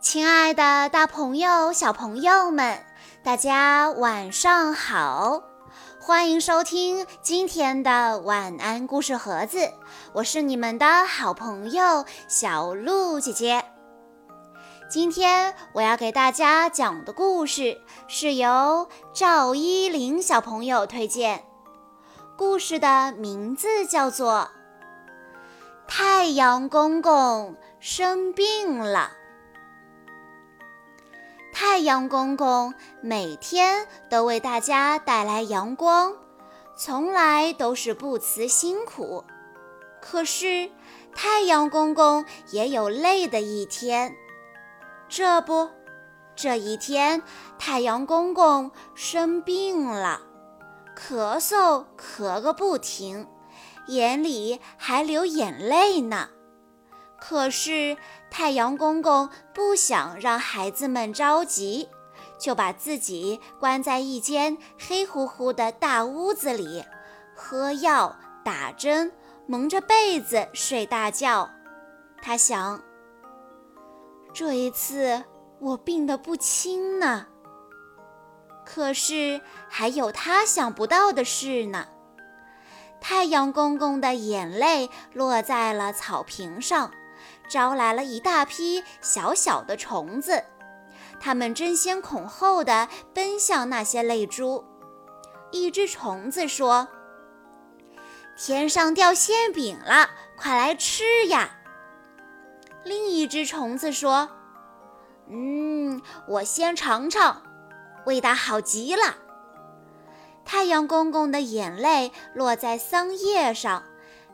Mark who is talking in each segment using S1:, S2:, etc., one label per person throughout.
S1: 亲爱的，大朋友、小朋友们，大家晚上好！欢迎收听今天的晚安故事盒子，我是你们的好朋友小鹿姐姐。今天我要给大家讲的故事是由赵依林小朋友推荐，故事的名字叫做《太阳公公生病了》。太阳公公每天都为大家带来阳光，从来都是不辞辛苦。可是，太阳公公也有累的一天。这不，这一天，太阳公公生病了，咳嗽咳个不停，眼里还流眼泪呢。可是，太阳公公不想让孩子们着急，就把自己关在一间黑乎乎的大屋子里，喝药、打针，蒙着被子睡大觉。他想：这一次我病得不轻呢。可是还有他想不到的事呢。太阳公公的眼泪落在了草坪上。招来了一大批小小的虫子，它们争先恐后地奔向那些泪珠。一只虫子说：“天上掉馅饼了，快来吃呀！”另一只虫子说：“嗯，我先尝尝，味道好极了。”太阳公公的眼泪落在桑叶上。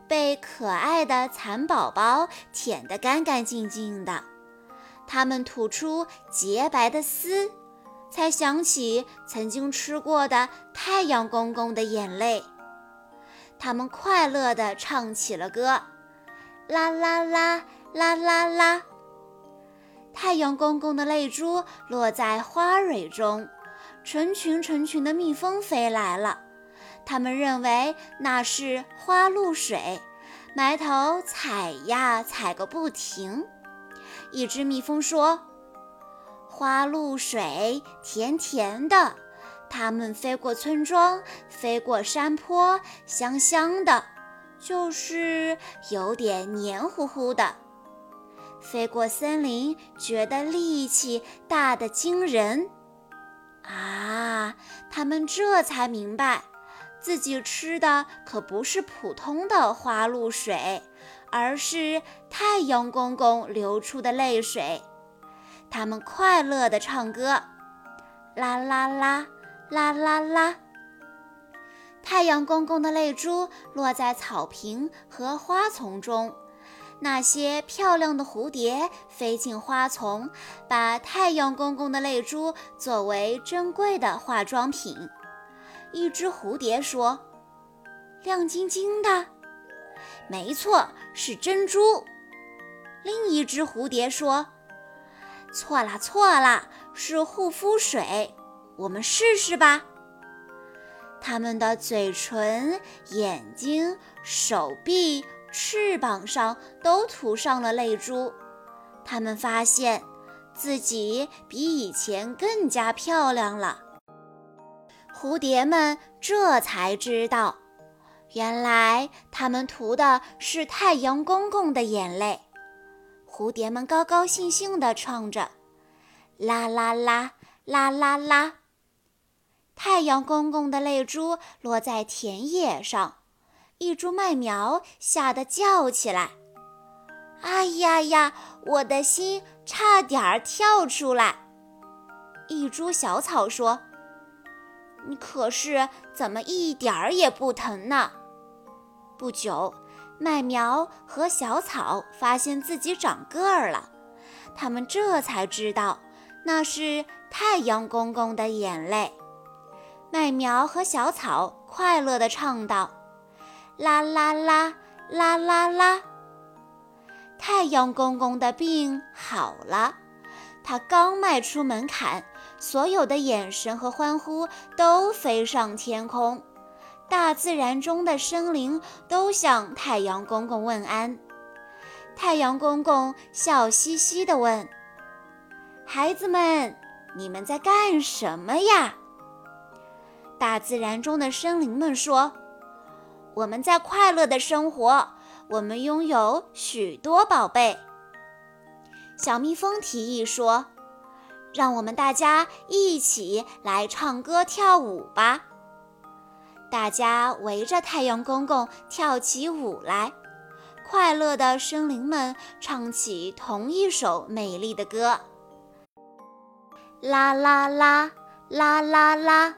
S1: 被可爱的蚕宝宝舔得干干净净的，它们吐出洁白的丝，才想起曾经吃过的太阳公公的眼泪。它们快乐地唱起了歌，啦啦啦啦啦啦。太阳公公的泪珠落在花蕊中，成群成群的蜜蜂飞来了。他们认为那是花露水，埋头采呀采个不停。一只蜜蜂说：“花露水甜甜的，它们飞过村庄，飞过山坡，香香的，就是有点黏糊糊的。飞过森林，觉得力气大得惊人。啊，他们这才明白。”自己吃的可不是普通的花露水，而是太阳公公流出的泪水。他们快乐地唱歌，啦啦啦，啦啦啦。太阳公公的泪珠落在草坪和花丛中，那些漂亮的蝴蝶飞进花丛，把太阳公公的泪珠作为珍贵的化妆品。一只蝴蝶说：“亮晶晶的，没错，是珍珠。”另一只蝴蝶说：“错啦，错啦，是护肤水。我们试试吧。”它们的嘴唇、眼睛、手臂、翅膀上都涂上了泪珠。它们发现自己比以前更加漂亮了。蝴蝶们这才知道，原来它们涂的是太阳公公的眼泪。蝴蝶们高高兴兴地唱着：“啦啦啦，啦啦啦。”太阳公公的泪珠落在田野上，一株麦苗吓得叫起来：“哎呀呀，我的心差点儿跳出来！”一株小草说。可是怎么一点儿也不疼呢？不久，麦苗和小草发现自己长个儿了，他们这才知道那是太阳公公的眼泪。麦苗和小草快乐地唱道：“啦啦啦，啦啦啦。”太阳公公的病好了，他刚迈出门槛。所有的眼神和欢呼都飞上天空，大自然中的生灵都向太阳公公问安。太阳公公笑嘻嘻地问：“孩子们，你们在干什么呀？大自然中的生灵们说：“我们在快乐的生活，我们拥有许多宝贝。”小蜜蜂提议说：“让我们大家一起来唱歌跳舞吧！”大家围着太阳公公跳起舞来。快乐的生灵们唱起同一首美丽的歌，啦啦啦啦啦啦。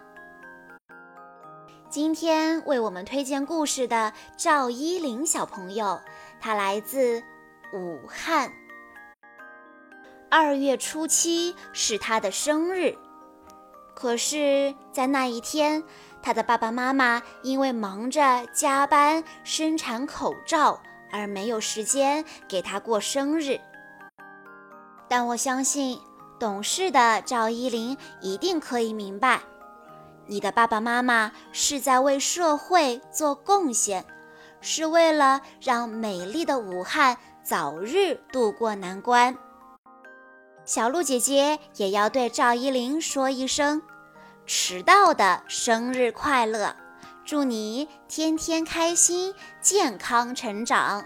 S1: 今天为我们推荐故事的赵依林小朋友，他来自武汉。二月初七是他的生日，可是，在那一天，他的爸爸妈妈因为忙着加班生产口罩。而没有时间给他过生日，但我相信懂事的赵依林一定可以明白，你的爸爸妈妈是在为社会做贡献，是为了让美丽的武汉早日渡过难关。小鹿姐姐也要对赵依林说一声：迟到的生日快乐！祝你天天开心，健康成长。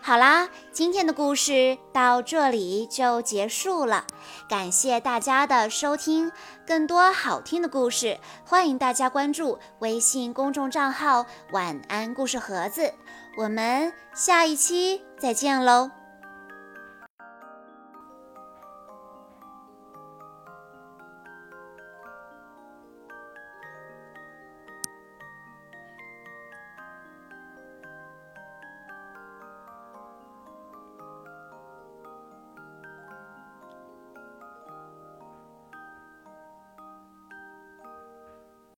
S1: 好啦，今天的故事到这里就结束了，感谢大家的收听。更多好听的故事，欢迎大家关注微信公众账号“晚安故事盒子”。我们下一期再见喽！